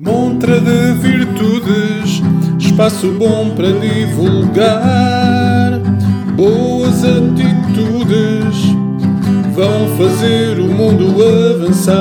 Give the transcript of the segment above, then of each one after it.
Montra de virtudes, espaço bom para divulgar. Boas atitudes vão fazer o mundo avançar.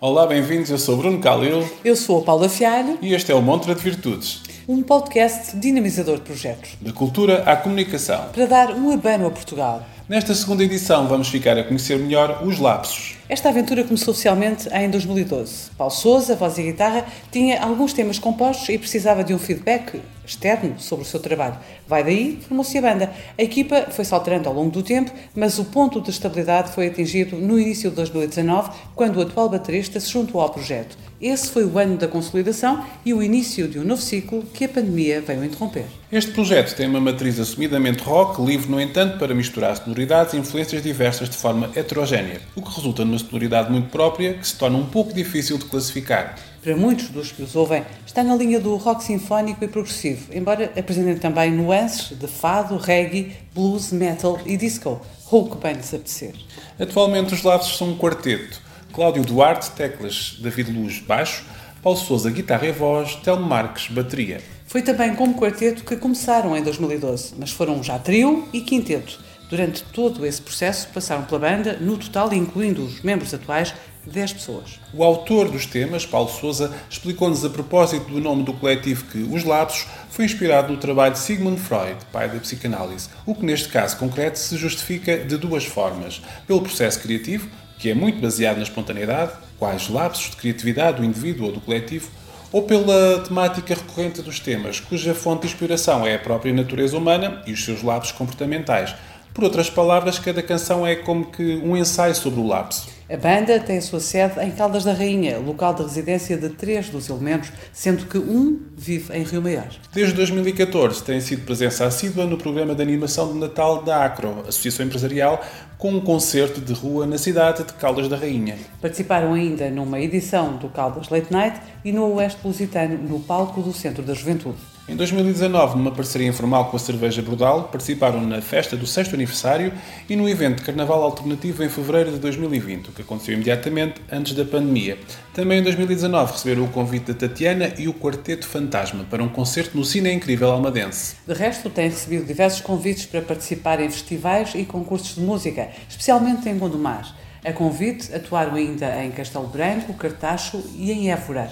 Olá, bem-vindos. Eu sou Bruno Calil Eu sou a Paula Fialho, e este é o Montra de Virtudes, um podcast dinamizador de projetos, da cultura à comunicação. para dar um abano a Portugal. Nesta segunda edição vamos ficar a conhecer melhor os lapsos. Esta aventura começou oficialmente em 2012. Paulo Souza, voz e guitarra, tinha alguns temas compostos e precisava de um feedback externo sobre o seu trabalho. Vai daí, formou-se a banda. A equipa foi-se alterando ao longo do tempo, mas o ponto de estabilidade foi atingido no início de 2019, quando o atual baterista se juntou ao projeto. Esse foi o ano da consolidação e o início de um novo ciclo que a pandemia veio interromper. Este projeto tem uma matriz assumidamente rock, livre, no entanto, para misturar sonoridades e influências diversas de forma heterogénea, o que resulta numa sonoridade muito própria que se torna um pouco difícil de classificar. Para muitos dos que os ouvem, está na linha do rock sinfónico e progressivo, embora apresentem também nuances de fado, reggae, blues, metal e disco, ou o que bem lhes apetecer. Atualmente os lapsos são um quarteto. Cláudio Duarte, teclas, David Luz, baixo, Paulo Souza, guitarra e voz, Telmo Marques, bateria. Foi também como quarteto que começaram em 2012, mas foram já trio e quinteto. Durante todo esse processo passaram pela banda, no total, incluindo os membros atuais, 10 pessoas. O autor dos temas, Paulo Souza, explicou-nos a propósito do nome do coletivo que Os Lapsos foi inspirado no trabalho de Sigmund Freud, pai da psicanálise, o que neste caso concreto se justifica de duas formas. Pelo processo criativo, que é muito baseado na espontaneidade, quais lapsos de criatividade do indivíduo ou do coletivo, ou pela temática recorrente dos temas, cuja fonte de inspiração é a própria natureza humana e os seus lapsos comportamentais. Por outras palavras, cada canção é como que um ensaio sobre o lapso. A banda tem a sua sede em Caldas da Rainha, local de residência de três dos elementos, sendo que um vive em Rio Maior. Desde 2014 tem sido presença assídua no programa de animação de Natal da Acro, Associação Empresarial, com um concerto de rua na cidade de Caldas da Rainha. Participaram ainda numa edição do Caldas Late Night e no Oeste Lusitano, no palco do Centro da Juventude. Em 2019, numa parceria informal com a Cerveja Brodal, participaram na festa do 6 aniversário e no evento de Carnaval Alternativo em fevereiro de 2020, o que aconteceu imediatamente antes da pandemia. Também em 2019 receberam o convite da Tatiana e o Quarteto Fantasma para um concerto no Cine Incrível Almadense. De resto, têm recebido diversos convites para participar em festivais e concursos de música, especialmente em Gondomar. A convite, atuaram ainda em Castelo Branco, Cartacho e em Évora.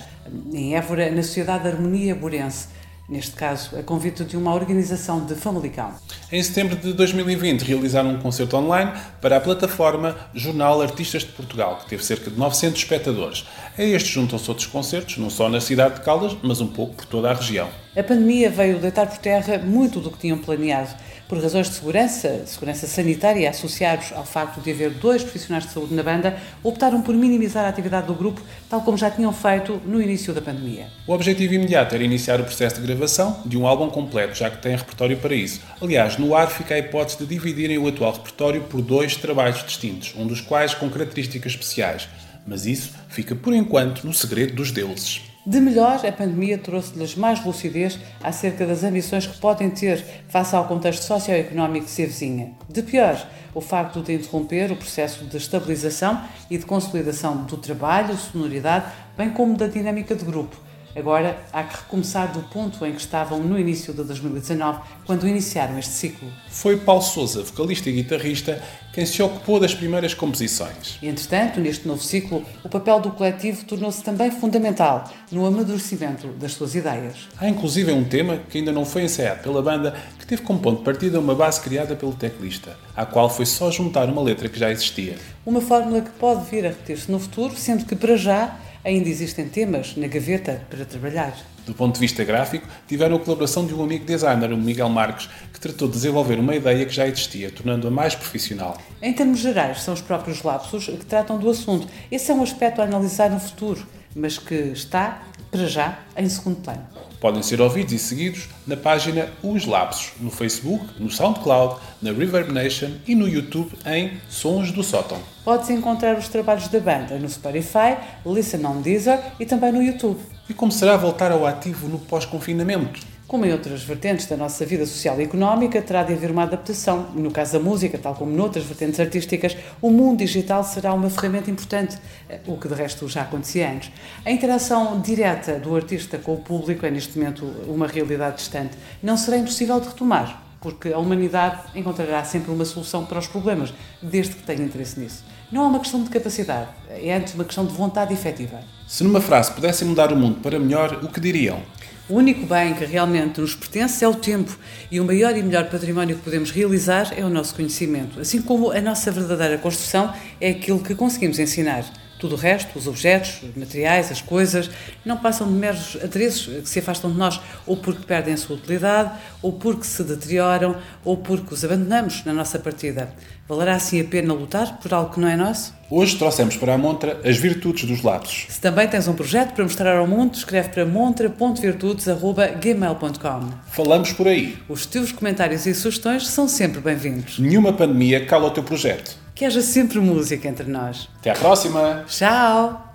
Em Évora, na Sociedade de Harmonia Burense. Neste caso, a convite de uma organização de Famalicão. Em setembro de 2020, realizaram um concerto online para a plataforma Jornal Artistas de Portugal, que teve cerca de 900 espectadores. A estes juntam-se outros concertos, não só na cidade de Caldas, mas um pouco por toda a região. A pandemia veio deitar por terra muito do que tinham planeado. Por razões de segurança, segurança sanitária, associados ao facto de haver dois profissionais de saúde na banda, optaram por minimizar a atividade do grupo, tal como já tinham feito no início da pandemia. O objetivo imediato era iniciar o processo de gravação de um álbum completo, já que tem repertório para isso. Aliás, no ar fica a hipótese de dividirem o atual repertório por dois trabalhos distintos, um dos quais com características especiais. Mas isso fica por enquanto no segredo dos deuses. De melhor, a pandemia trouxe-lhes mais lucidez acerca das ambições que podem ter face ao contexto socioeconómico que se avizinha. De pior, o facto de interromper o processo de estabilização e de consolidação do trabalho, sonoridade, bem como da dinâmica de grupo. Agora há que recomeçar do ponto em que estavam no início de 2019, quando iniciaram este ciclo. Foi Paulo Souza, vocalista e guitarrista, quem se ocupou das primeiras composições. Entretanto, neste novo ciclo, o papel do coletivo tornou-se também fundamental no amadurecimento das suas ideias. Há inclusive um tema que ainda não foi ensaiado pela banda, que teve como ponto de partida uma base criada pelo teclista, à qual foi só juntar uma letra que já existia. Uma fórmula que pode vir a repetir-se no futuro, sendo que para já ainda existem temas na gaveta para trabalhar. Do ponto de vista gráfico, tiveram a colaboração de um amigo designer, o Miguel Marques, que tratou de desenvolver uma ideia que já existia, tornando-a mais profissional. Em termos gerais, são os próprios lapsos que tratam do assunto. Esse é um aspecto a analisar no futuro, mas que está, para já, em segundo plano. Podem ser ouvidos e seguidos na página Os Lapsos, no Facebook, no SoundCloud, na Reverb Nation e no YouTube em Sons do Sótão. Pode-se encontrar os trabalhos da banda no Spotify, Listen on Deezer e também no YouTube. E como será voltar ao ativo no pós-confinamento? Como em outras vertentes da nossa vida social e económica, terá de haver uma adaptação. No caso da música, tal como noutras vertentes artísticas, o mundo digital será uma ferramenta importante, o que de resto já acontecia antes. A interação direta do artista com o público é neste momento uma realidade distante. Não será impossível de retomar, porque a humanidade encontrará sempre uma solução para os problemas, desde que tenha interesse nisso. Não é uma questão de capacidade, é antes uma questão de vontade efetiva. Se numa frase pudessem mudar o mundo para melhor, o que diriam? O único bem que realmente nos pertence é o tempo e o maior e melhor património que podemos realizar é o nosso conhecimento, assim como a nossa verdadeira construção é aquilo que conseguimos ensinar. Tudo o resto, os objetos, os materiais, as coisas, não passam de meros adereços que se afastam de nós, ou porque perdem a sua utilidade, ou porque se deterioram, ou porque os abandonamos na nossa partida. Valerá assim a pena lutar por algo que não é nosso? Hoje trouxemos para a montra as virtudes dos lapsos. Se também tens um projeto para mostrar ao mundo, escreve para montra.virtudes.gmail.com Falamos por aí. Os teus comentários e sugestões são sempre bem-vindos. Nenhuma pandemia cala o teu projeto. Que haja sempre música entre nós. Até à próxima! Tchau!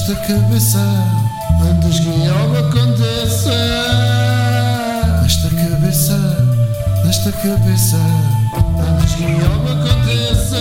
Nesta cabeça que algo aconteça Nesta cabeça, nesta cabeça que algo aconteça